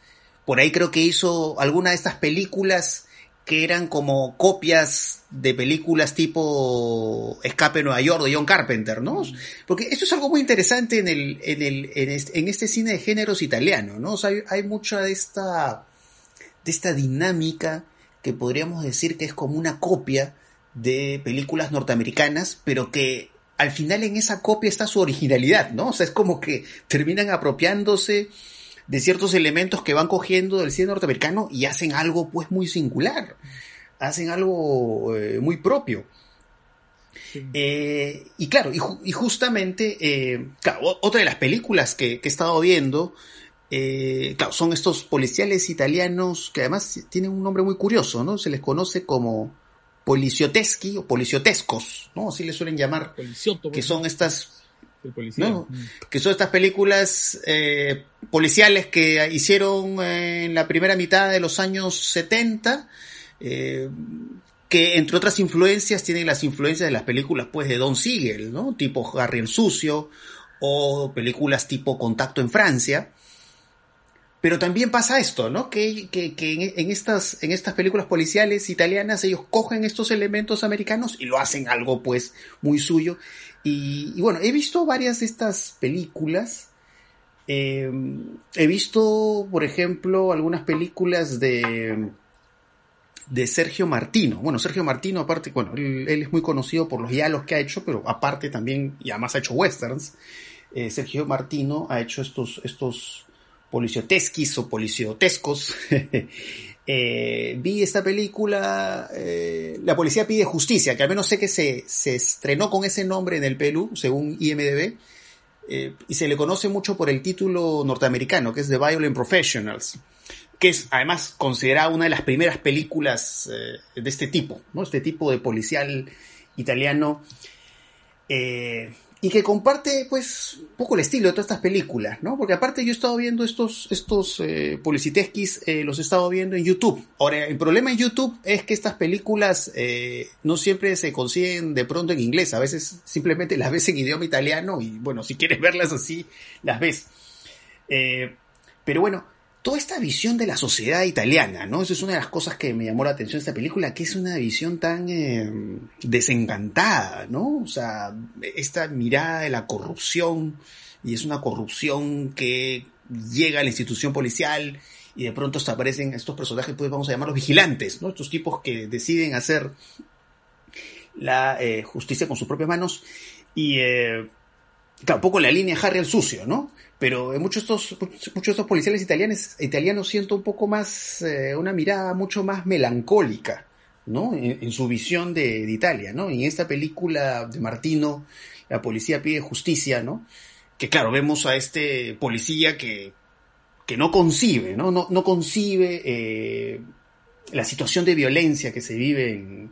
Por ahí creo que hizo alguna de estas películas que eran como copias de películas tipo Escape Nueva York de John Carpenter, ¿no? Porque esto es algo muy interesante en el, en el, en este, en este cine de géneros italiano, ¿no? O sea, hay, hay mucha de esta, de esta dinámica que podríamos decir que es como una copia de películas norteamericanas, pero que al final en esa copia está su originalidad, ¿no? O sea, es como que terminan apropiándose de ciertos elementos que van cogiendo del cine norteamericano y hacen algo pues muy singular, hacen algo eh, muy propio. Eh, y claro, y, justamente, eh, otra de las películas que, he estado viendo, claro, son estos policiales italianos que además tienen un nombre muy curioso, ¿no? Se les conoce como policioteschi o policiotescos, ¿no? Así le suelen llamar. que son estas. ¿no? Mm. Que son estas películas policiales que hicieron en la primera mitad de los años 70. Eh, que entre otras influencias tienen las influencias de las películas pues de Don Siegel, ¿no? Tipo Harry el Sucio o películas tipo Contacto en Francia. Pero también pasa esto, ¿no? Que, en, estas, en estas películas policiales italianas ellos cogen estos elementos americanos y lo hacen algo pues muy suyo. Y, bueno, he visto varias de estas películas. Eh, he visto, por ejemplo, algunas películas de, de Sergio Martino. Bueno, Sergio Martino, aparte, bueno, él, es muy conocido por los diálogos que ha hecho, pero aparte también, y además ha hecho westerns. Eh, Sergio Martino ha hecho estos, estos policiotesquis o policiotescos, eh, vi esta película, eh, La Policía Pide Justicia, que al menos sé que se, se estrenó con ese nombre en el Perú, según IMDB, y se le conoce mucho por el título norteamericano, que es The Violent Professionals, que es además considerada una de las primeras películas de este tipo, ¿no? Este tipo de policial italiano y que comparte pues un poco el estilo de todas estas películas, ¿no? Porque aparte yo he estado viendo estos, estos eh, eh, los he estado viendo en YouTube. Ahora, el problema en YouTube es que estas películas eh, no siempre se consiguen de pronto en inglés, a veces simplemente las ves en idioma italiano y bueno, si quieres verlas así, las ves. Eh, pero bueno, toda esta visión de la sociedad italiana, ¿no? Eso es una de las cosas que me llamó la atención de esta película, que es una visión tan eh, desencantada, ¿no? O sea, esta mirada de la corrupción, y es una corrupción que llega a la institución policial y de pronto aparecen estos personajes, pues vamos a llamarlos vigilantes, ¿no? Estos tipos que deciden hacer la eh, justicia con sus propias manos y eh, tampoco la línea Harry el sucio, ¿no? Pero muchos de estos, muchos estos policiales italianos, italianos siento un poco más, eh, una mirada mucho más melancólica, ¿no? En, su visión de, Italia, ¿no? En esta película de Martino, la policía pide justicia, ¿no? Que claro, vemos a este policía que, que no concibe, ¿no? No, no concibe eh, la situación de violencia que se vive en,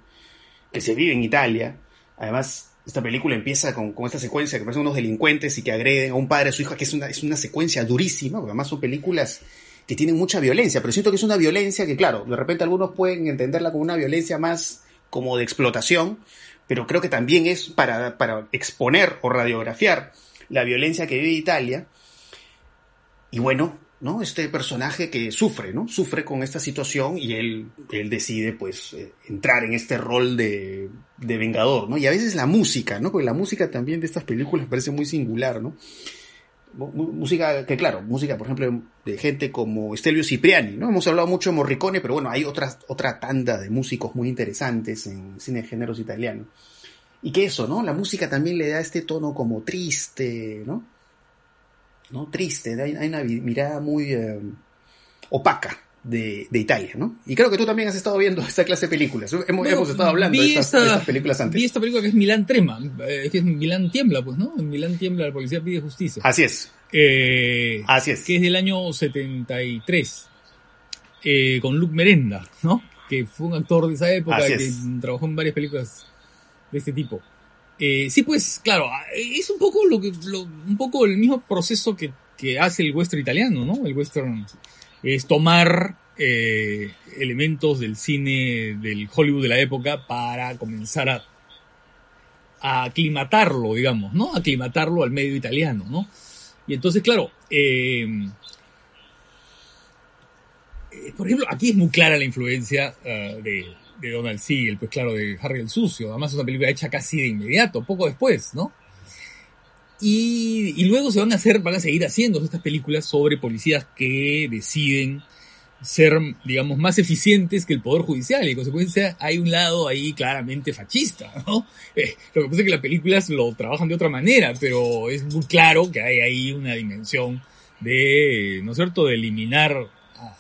que se vive en Italia. Además, esta película empieza con, esta secuencia que parecen unos delincuentes y que agreden a un padre a su hija, que es una, es una secuencia durísima, porque además son películas que tienen mucha violencia, pero siento que es una violencia que, claro, de repente algunos pueden entenderla como una violencia más como de explotación, pero creo que también es para, para exponer o radiografiar la violencia que vive Italia. Y bueno, ¿no? Este personaje que sufre, ¿no? Sufre con esta situación y él, él decide, pues, eh, entrar en este rol de, de, vengador, ¿no? Y a veces la música, ¿no? Porque la música también de estas películas parece muy singular, ¿no? música que claro, música por ejemplo de gente como Estelio Cipriani, ¿no? Hemos hablado mucho de Morricone, pero bueno, hay otra tanda de músicos muy interesantes en cine de géneros italianos. Y que eso, ¿no? La música también le da este tono como triste, ¿no? ¿No? Triste, hay, una mirada muy eh, opaca de, Italia, ¿no? Y creo que tú también has estado viendo esta clase de películas. Hemos, estado hablando de estas, películas antes. Vi esta película que es Milán Trema, eh, que es Milán Tiembla, pues, ¿no? En Milán Tiembla, la policía pide justicia. Así es. Eh, Así es. Que es del año 73, eh, con Luc Merenda, ¿no? Que fue un actor de esa época, que trabajó en varias películas de este tipo. Sí, pues, claro, es un poco lo que, un poco el mismo proceso que, hace el western italiano, ¿no? El western es tomar eh, elementos del cine del Hollywood de la época para comenzar a, aclimatarlo, digamos, ¿no? Aclimatarlo al medio italiano, ¿no? Y entonces, claro, eh, eh, por ejemplo, aquí es muy clara la influencia de, de, Donald Siegel, pues claro, de Harry el Sucio. Además es una película hecha casi de inmediato, poco después, ¿no? Y, luego se van a hacer, van a seguir haciendo estas películas sobre policías que deciden ser, digamos, más eficientes que el Poder Judicial y en consecuencia hay un lado ahí claramente fascista, ¿no? Eh, lo que pasa es que las películas lo trabajan de otra manera, pero es muy claro que hay ahí una dimensión de, ¿no es cierto?, de eliminar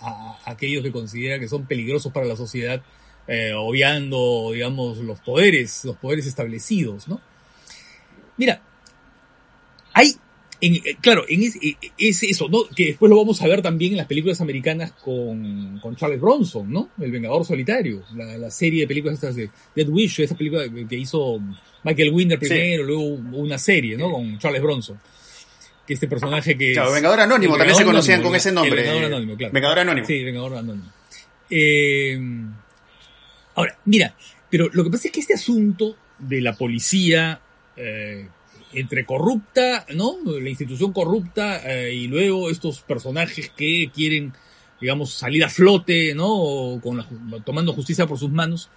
a, aquellos que consideran que son peligrosos para la sociedad, eh, obviando, digamos, los poderes, los poderes establecidos, ¿no? Mira, hay, en, eh, claro, en es, eh, es, eso, ¿no? Que después lo vamos a ver también en las películas americanas con, con Charles Bronson, ¿no? El Vengador Solitario, la, la serie de películas estas de Dead Wish, esa película que hizo Michael Winder primero, luego una serie, ¿no? Con Charles Bronson. Que este personaje que Claro, Vengador Anónimo, también se conocían con ese nombre. Vengador Anónimo, claro. Vengador Anónimo. Sí, Vengador Anónimo. Eh, ahora, mira, pero lo que pasa es que este asunto de la policía eh, entre corrupta, ¿no? La institución corrupta eh, y luego estos personajes que quieren, digamos, salir a flote, ¿no? Con tomando justicia por sus manos.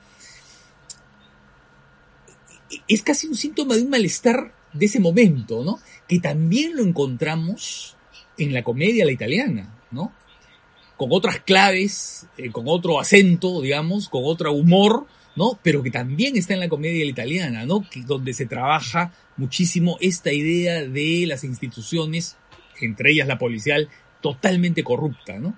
Es casi un síntoma de un malestar de ese momento, ¿no? Que también lo encontramos en la comedia la italiana, ¿no? Con otras claves, eh, con otro acento, digamos, con otro humor, ¿no? Pero que también está en la comedia italiana, ¿no? Que, donde se trabaja muchísimo esta idea de las instituciones, entre ellas la policial, totalmente corrupta, ¿no?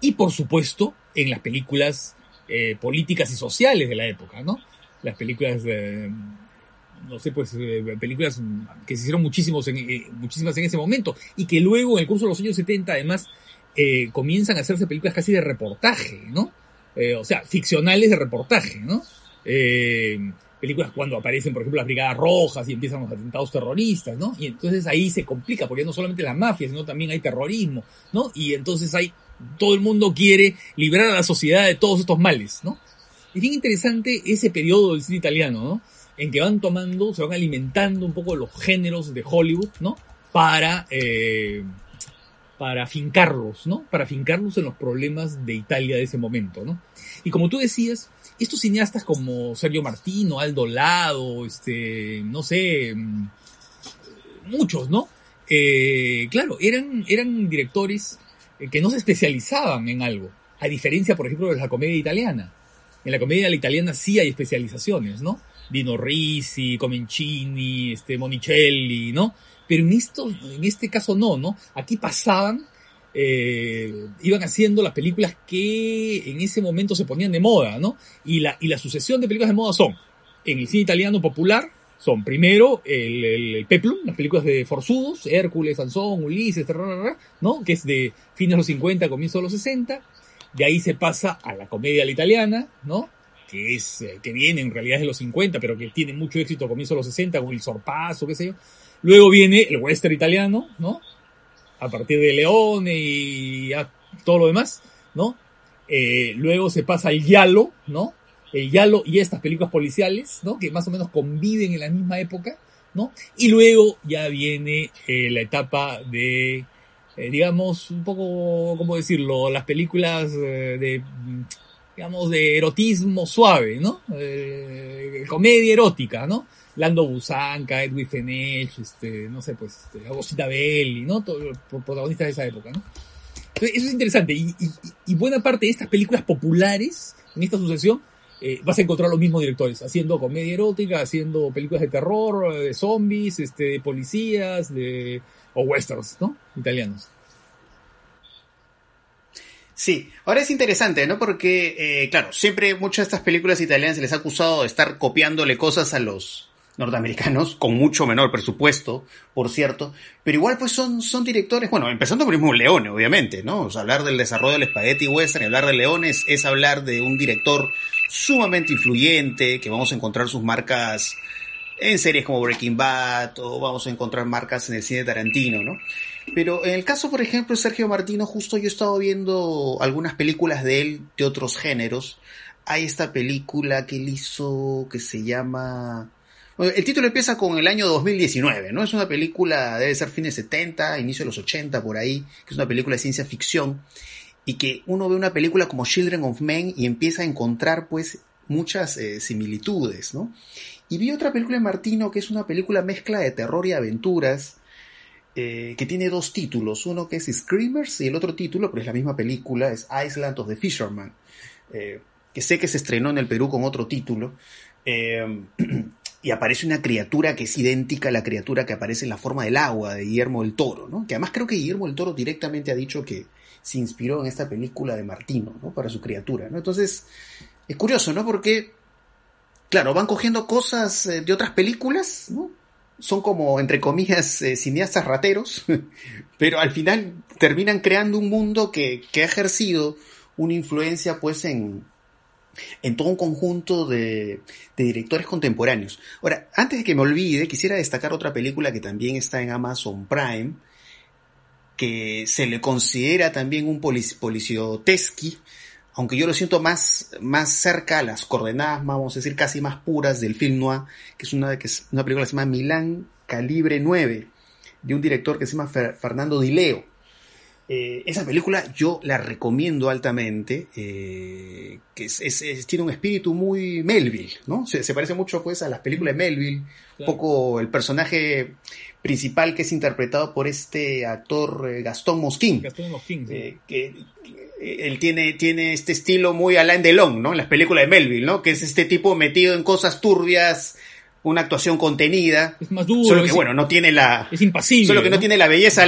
Y por supuesto, en las películas eh, políticas y sociales de la época, ¿no? Las películas, eh, no sé, pues, películas que se hicieron muchísimos muchísimas en ese momento y que luego, en el curso de los años 70, además, comienzan a hacerse películas casi de reportaje, ¿no? o sea, ficcionales de reportaje, ¿no? Eh, películas cuando aparecen, por ejemplo, las brigadas rojas y empiezan los atentados terroristas, ¿no? Y entonces ahí se complica, porque no solamente la mafia, sino también hay terrorismo, ¿no? Y entonces hay, todo el mundo quiere librar a la sociedad de todos estos males, ¿no? Es bien interesante ese periodo del cine italiano, ¿no? En que van tomando, se van alimentando un poco los géneros de Hollywood, ¿no? Para, eh, para fincarlos, ¿no? Para fincarlos en los problemas de Italia de ese momento, ¿no? Y como tú decías, estos cineastas como Sergio Martino, Aldo Lado, este, no sé, mm, muchos, ¿no? Eh, claro, eran, eran directores eh, que no se especializaban en algo, a diferencia, por ejemplo, de la comedia italiana. En la comedia italiana sí hay especializaciones, ¿no? Dino Risi, Comencini, este, Monicelli, ¿no? Pero en esto, en este caso no, ¿no? Aquí pasaban eh, iban haciendo las películas que en ese momento se ponían de moda, ¿no? Y la, y la sucesión de películas de moda son, en el cine italiano popular, son primero el, Peplum, las películas de Forzudos, Hércules, Sansón, Ulises, ¿no? Que es de fines de los 50, comienzos de los 60. De ahí se pasa a la comedia la italiana, ¿no? Que es, eh, que viene en realidad de los 50, pero que tiene mucho éxito a comienzos de los 60, con el Sorpaso, qué sé yo. Luego viene el western italiano, ¿no? a partir de Leone y todo lo demás, ¿no? Eh, luego se pasa al Yalo, ¿no? El Yalo y estas películas policiales, ¿no? Que más o menos conviven en la misma época, ¿no? Y luego ya viene eh, la etapa de, digamos, un poco, ¿cómo decirlo? Las películas de, digamos, de erotismo suave, ¿no? comedia erótica, ¿no? Lando Busanca, Edwin Fenech, este, no sé, pues, este, Belli, ¿no? Todos los protagonistas de esa época, ¿no? Entonces, eso es interesante. Y, y, y, buena parte de estas películas populares, en esta sucesión, eh, vas a encontrar los mismos directores, haciendo comedia erótica, haciendo películas de terror, de zombies, este, de policías, de, o westerns, ¿no? Italianos. Sí, ahora es interesante, ¿no? Porque, eh, claro, siempre muchas de estas películas italianas se les ha acusado de estar copiándole cosas a los norteamericanos, con mucho menor presupuesto, por cierto, pero igual pues son, son directores, bueno, empezando por mismo Leone, obviamente, ¿no? O sea, hablar del desarrollo del Spaghetti Western, hablar de Leones es hablar de un director sumamente influyente, que vamos a encontrar sus marcas en series como Breaking Bad, o vamos a encontrar marcas en el cine Tarantino, ¿no? Pero en el caso, por ejemplo, de Sergio Martino, justo yo he estado viendo algunas películas de él de otros géneros. Hay esta película que él hizo que se llama... Bueno, el título empieza con el año 2019, ¿no? Es una película, debe ser fines 70, inicio de los 80, por ahí, que es una película de ciencia ficción. Y que uno ve una película como Children of Men y empieza a encontrar, pues, muchas eh, similitudes, ¿no? Y vi otra película de Martino que es una película mezcla de terror y aventuras, eh, que tiene dos títulos, uno que es Screamers y el otro título, pero es la misma película, es Island of the Fisherman, eh, que sé que se estrenó en el Perú con otro título, eh, y aparece una criatura que es idéntica a la criatura que aparece en la forma del agua de Guillermo del Toro, ¿no? que además creo que Guillermo del Toro directamente ha dicho que se inspiró en esta película de Martino, ¿no? para su criatura. ¿no? Entonces, es curioso, ¿no? Porque, claro, van cogiendo cosas de otras películas, ¿no? Son como, entre comillas, eh, cineastas rateros, pero al final terminan creando un mundo que, que ha ejercido una influencia pues en, en todo un conjunto de, de, directores contemporáneos. Ahora, antes de que me olvide, quisiera destacar otra película que también está en Amazon Prime, que se le considera también un polic policiotesqui, aunque yo lo siento más, más cerca las coordenadas, vamos a decir, casi más puras del film noir, que es una, que es una película que se llama Milán Calibre 9, de un director que se llama Fer Fernando Di Leo. Eh, esa película yo la recomiendo altamente, eh, que es, es, es, tiene un espíritu muy Melville, ¿no? Se, se, parece mucho pues a las películas de Melville, claro. un poco el personaje principal que es interpretado por este actor eh, Gastón Mosquín. Gastón Mosquín, sí. que, que, él tiene, tiene este estilo muy Alain Delon, ¿no? En las películas de Melville, ¿no? Que es este tipo metido en cosas turbias, una actuación contenida. Es más duro. Solo que, es, bueno, no tiene la... Es impasible. Solo que no, ¿no? tiene la belleza...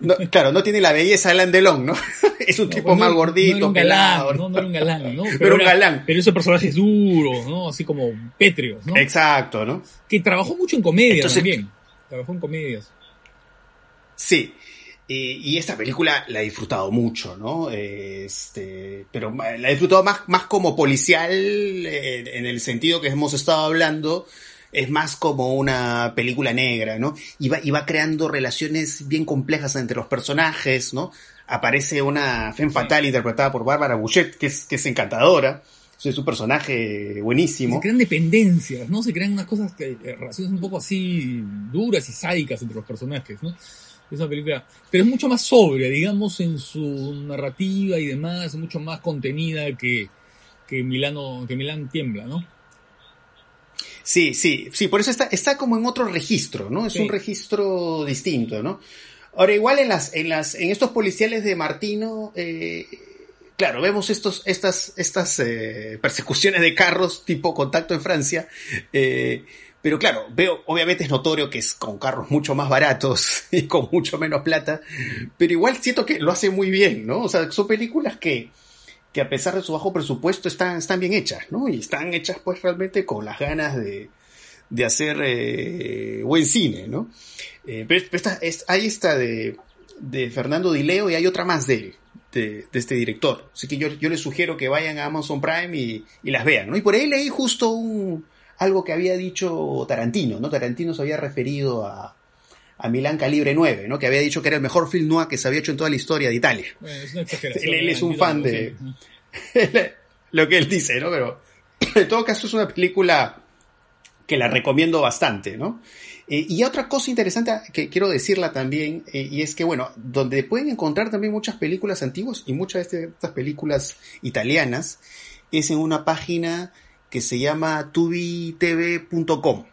No, claro, no tiene la belleza Alain Delon, ¿no? es un no, tipo pues más gordito, no un pelado. galán, no, no era un galán, ¿no? Pero, pero un era, galán. Pero ese personaje es duro, ¿no? Así como pétreos, ¿no? Exacto, ¿no? Que trabajó mucho en comedia Entonces, también. Trabajó en comedias. Sí. Y, y, esta película la he disfrutado mucho, ¿no? Este, pero la he disfrutado más, más como policial, eh, en el sentido que hemos estado hablando, es más como una película negra, ¿no? Y va, y va creando relaciones bien complejas entre los personajes, ¿no? Aparece una femme fatal interpretada por Bárbara Bouchet, que es, que es encantadora. Es un personaje buenísimo. Se crean dependencias, ¿no? Se crean unas cosas, que, relaciones un poco así duras y sádicas entre los personajes, ¿no? Es una película, pero es mucho más sobria, digamos, en su narrativa y demás, mucho más contenida que, que Milano, que Milán tiembla, ¿no? Sí, sí, sí, por eso está, está como en otro registro, ¿no? Es sí. un registro distinto, ¿no? Ahora, igual en las, en las, en estos policiales de Martino, eh, claro, vemos estos, estas, estas eh, persecuciones de carros tipo contacto en Francia, eh, pero claro, veo, obviamente es notorio que es con carros mucho más baratos y con mucho menos plata, pero igual siento que lo hace muy bien, ¿no? O sea, son películas que, que a pesar de su bajo presupuesto están, están bien hechas, ¿no? Y están hechas pues realmente con las ganas de, de hacer eh, buen cine, ¿no? Eh, pero esta, es, hay esta de, de Fernando Di Leo y hay otra más de él, de, de este director. Así que yo, yo les sugiero que vayan a Amazon Prime y, y las vean, ¿no? Y por ahí leí justo un algo que había dicho Tarantino, ¿no? Tarantino se había referido a, a Milán Calibre 9, ¿no? Que había dicho que era el mejor film noir que se había hecho en toda la historia de Italia. Bueno, es una exageración. él, él es un fan de lo que él dice, ¿no? Pero en todo caso es una película que la recomiendo bastante, ¿no? Eh, y otra cosa interesante que quiero decirla también, eh, y es que, bueno, donde pueden encontrar también muchas películas antiguas y muchas de estas películas italianas, es en una página que se llama tubitv.com.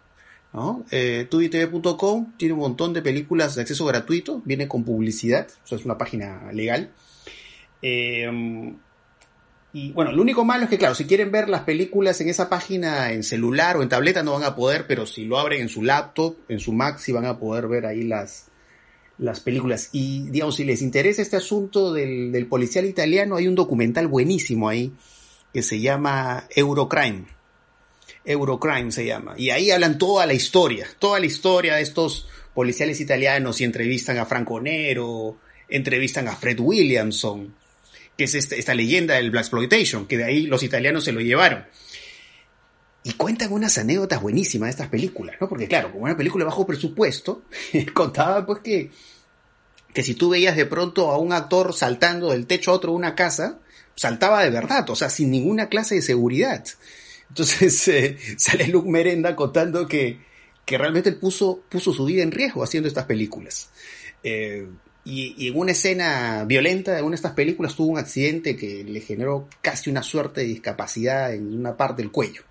¿no? Eh, tuditv.com tiene un montón de películas de acceso gratuito, viene con publicidad, o sea, es una página legal. Eh, y bueno, lo único malo es que, claro, si quieren ver las películas en esa página en celular o en tableta no van a poder, pero si lo abren en su laptop, en su Mac, sí van a poder ver ahí las, las películas. Y, digamos, si les interesa este asunto del, del policial italiano, hay un documental buenísimo ahí que se llama Eurocrime. Eurocrime se llama. Y ahí hablan toda la historia, toda la historia de estos policiales italianos y entrevistan a Franco Nero, entrevistan a Fred Williamson, que es este, esta leyenda del Black Exploitation, que de ahí los italianos se lo llevaron. Y cuentan unas anécdotas buenísimas de estas películas, ¿no? Porque claro, como una película bajo presupuesto, contaba pues que, que si tú veías de pronto a un actor saltando del techo a otro de una casa, saltaba de verdad, o sea, sin ninguna clase de seguridad. Entonces eh, sale Luke Merenda contando que, que realmente él puso, puso su vida en riesgo haciendo estas películas. Eh, y, y, en una escena violenta de una de estas películas tuvo un accidente que le generó casi una suerte de discapacidad en una parte del cuello.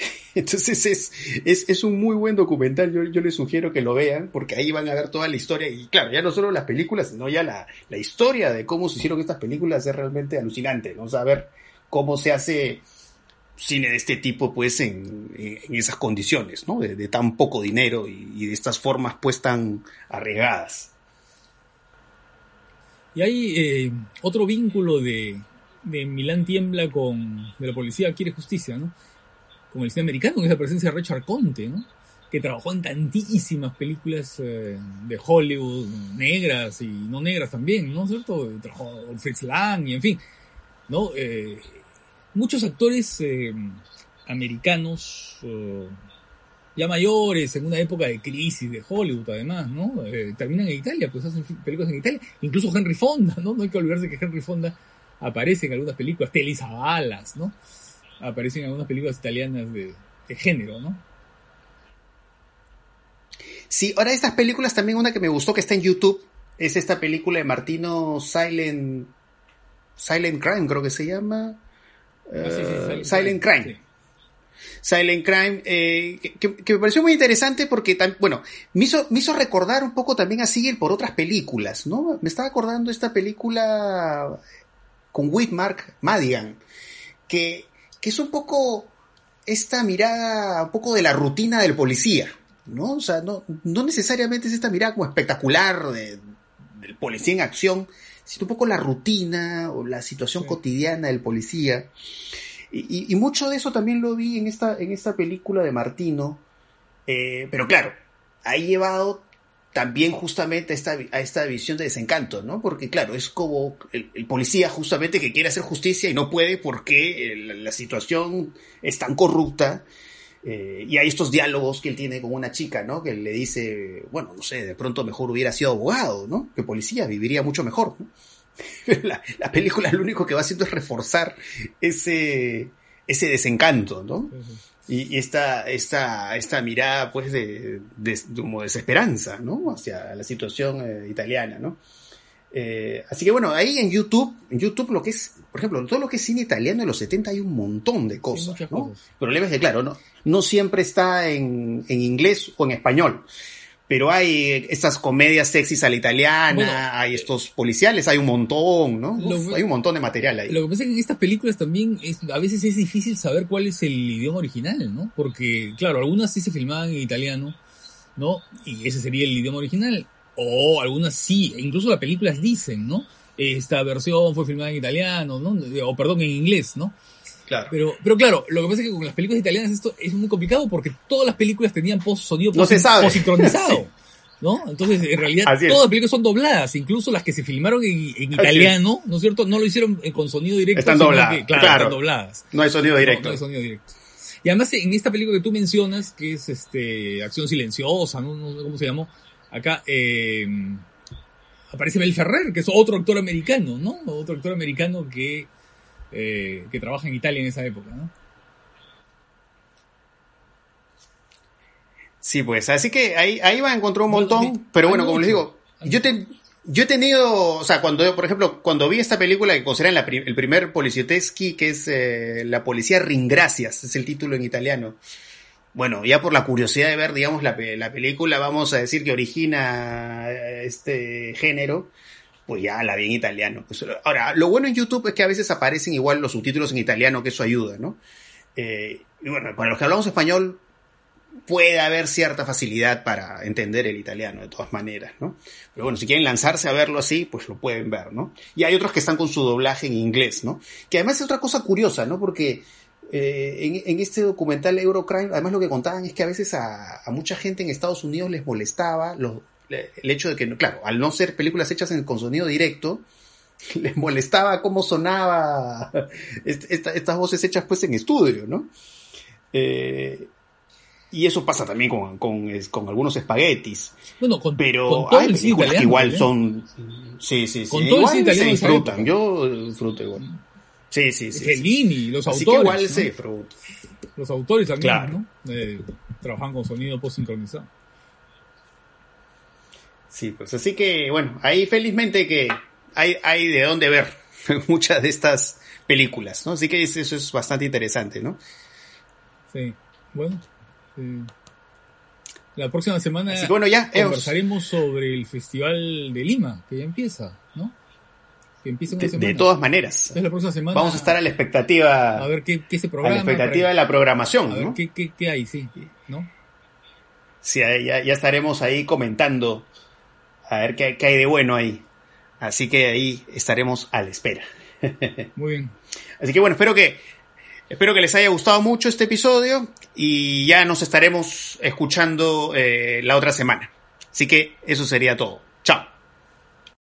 Entonces es, es, es, un muy buen documental, yo, yo les sugiero que lo vean, porque ahí van a ver toda la historia, y claro, ya no solo las películas, sino ya la, la historia de cómo se hicieron estas películas es realmente alucinante, ¿no? Saber cómo se hace cine de este tipo, pues, en, en esas condiciones, ¿no? De, tan poco dinero y, de estas formas, pues, tan arriesgadas. Y hay eh, otro vínculo de, de Milán Tiembla con de la policía quiere justicia, ¿no? Con el cine americano, que es la presencia de Richard Conte, ¿no? Que trabajó en tantísimas películas eh, de Hollywood, negras y no negras también, ¿no es cierto? Trabajó Fritz Lang y en fin, ¿no? Eh, muchos actores eh, americanos ya mayores, en una época de crisis de Hollywood además, ¿no? Eh, terminan en Italia, pues hacen películas en Italia, incluso Henry Fonda, ¿no? No hay que olvidarse que Henry Fonda aparece en algunas películas, Telly Balas, ¿no? Aparece en algunas películas italianas de, de género, ¿no? Sí, ahora estas películas también una que me gustó que está en YouTube es esta película de Martino Silent Silent Crime, creo que se llama. Sí, sí, Silent, Silent, Crime. Silent Crime, eh, que, que, me pareció muy interesante porque, bueno, me hizo, me hizo recordar un poco también a Siegel por otras películas, ¿no? Me estaba acordando esta película con Whitmark Madigan, que, que es un poco esta mirada, un poco de la rutina del policía, ¿no? O sea, no, no necesariamente es esta mirada como espectacular de, del policía en acción, sino un poco la rutina o la situación sí. cotidiana del policía. Y, y, y, mucho de eso también lo vi en esta, en esta película de Martino. Eh, pero claro, ha llevado también justamente a esta, a esta visión de desencanto, ¿no? Porque claro, es como el, el policía justamente que quiere hacer justicia y no puede porque la, la situación es tan corrupta. Eh, y hay estos diálogos que él tiene con una chica, ¿no? Que le dice, bueno, no sé, de pronto mejor hubiera sido abogado, ¿no? Que policía, viviría mucho mejor, ¿no? la, la, película lo único que va haciendo es reforzar ese, ese desencanto, ¿no? Y, y esta, esta, esta mirada, pues, de, de, de, como desesperanza, ¿no? Hacia la situación eh, italiana, ¿no? Eh, así que bueno, ahí en YouTube, en YouTube lo que es, por ejemplo, todo lo que es cine italiano de los 70 hay un montón de cosas, sí, ¿no? Cosas. El problema es que, claro, no, no siempre está en, en inglés o en español pero hay estas comedias sexys a la italiana, bueno, hay estos policiales, hay un montón, ¿no? Uf, hay un montón de material ahí. Lo que pasa es que en estas películas también es, a veces es difícil saber cuál es el idioma original, ¿no? Porque, claro, algunas sí se filmaban en italiano, ¿no? Y ese sería el idioma original. O algunas sí, incluso las películas dicen, ¿no? Esta versión fue filmada en italiano, ¿no? O perdón, en inglés, ¿no? Claro. Pero, pero claro, lo que pasa es que con las películas italianas esto es muy complicado porque todas las películas tenían post sonido no posincronizado. sí. ¿No? Entonces, en realidad, Así todas es. las películas son dobladas, incluso las que se filmaron en, en italiano, ¿no es cierto? No lo hicieron con sonido directo. Están dobladas. Que, claro, claro, están dobladas. No hay sonido directo. No, no, hay sonido directo. Y además, en esta película que tú mencionas, que es este Acción Silenciosa, no, no sé cómo se llamó, acá eh, aparece Mel Ferrer, que es otro actor americano, ¿no? Otro actor americano que eh, que trabaja en Italia en esa época, ¿no? Sí, pues, así que ahí, ahí va a encontrar un montón, pero bueno, como les digo, yo, te, yo he tenido, o sea, cuando, por ejemplo, cuando vi esta película que consideran la, el primer Policioteschi, que es eh, La Policía Ringracias, es el título en italiano, bueno, ya por la curiosidad de ver, digamos, la, la película, vamos a decir que origina este género, pues ya la vi en italiano. Pues, ahora, lo bueno en YouTube es que a veces aparecen igual los subtítulos en italiano, que eso ayuda, ¿no? Eh, y bueno, para los que hablamos español, puede haber cierta facilidad para entender el italiano, de todas maneras, ¿no? Pero bueno, si quieren lanzarse a verlo así, pues lo pueden ver, ¿no? Y hay otros que están con su doblaje en inglés, ¿no? Que además es otra cosa curiosa, ¿no? Porque eh, en, este documental Eurocrime, además lo que contaban es que a veces a, mucha gente en Estados Unidos les molestaba el hecho de que, claro, al no ser películas hechas con sonido directo, les molestaba cómo sonaba estas voces hechas pues en estudio, ¿no? Eh, y eso pasa también con, con, algunos espaguetis. Bueno, con, pero hay películas que igual son... Sí, sí, sí. Con igual se disfrutan. Yo disfruto igual. Sí, sí, sí. Fellini, los autores. Que igual se. Los autores también, ¿no? Eh, trabajan con sonido post sincronizado. Sí, pues así que, bueno, ahí felizmente que hay, hay de dónde ver muchas de estas películas, ¿no? Así que eso es bastante interesante, ¿no? Sí, bueno. La próxima semana bueno, ya, conversaremos sobre el Festival de Lima, que ya empieza, ¿no? Que de, todas maneras. la próxima semana, Vamos a estar a la expectativa. A ver qué, se programa. A la expectativa de la programación, a ver qué, qué, hay, sí, ¿no? Sí, ya, ya estaremos ahí comentando a ver qué, qué hay de bueno ahí. Así que ahí estaremos a la espera. Muy bien. Así que bueno, espero que espero que les haya gustado mucho este episodio y ya nos estaremos escuchando eh, la otra semana. Así que eso sería todo.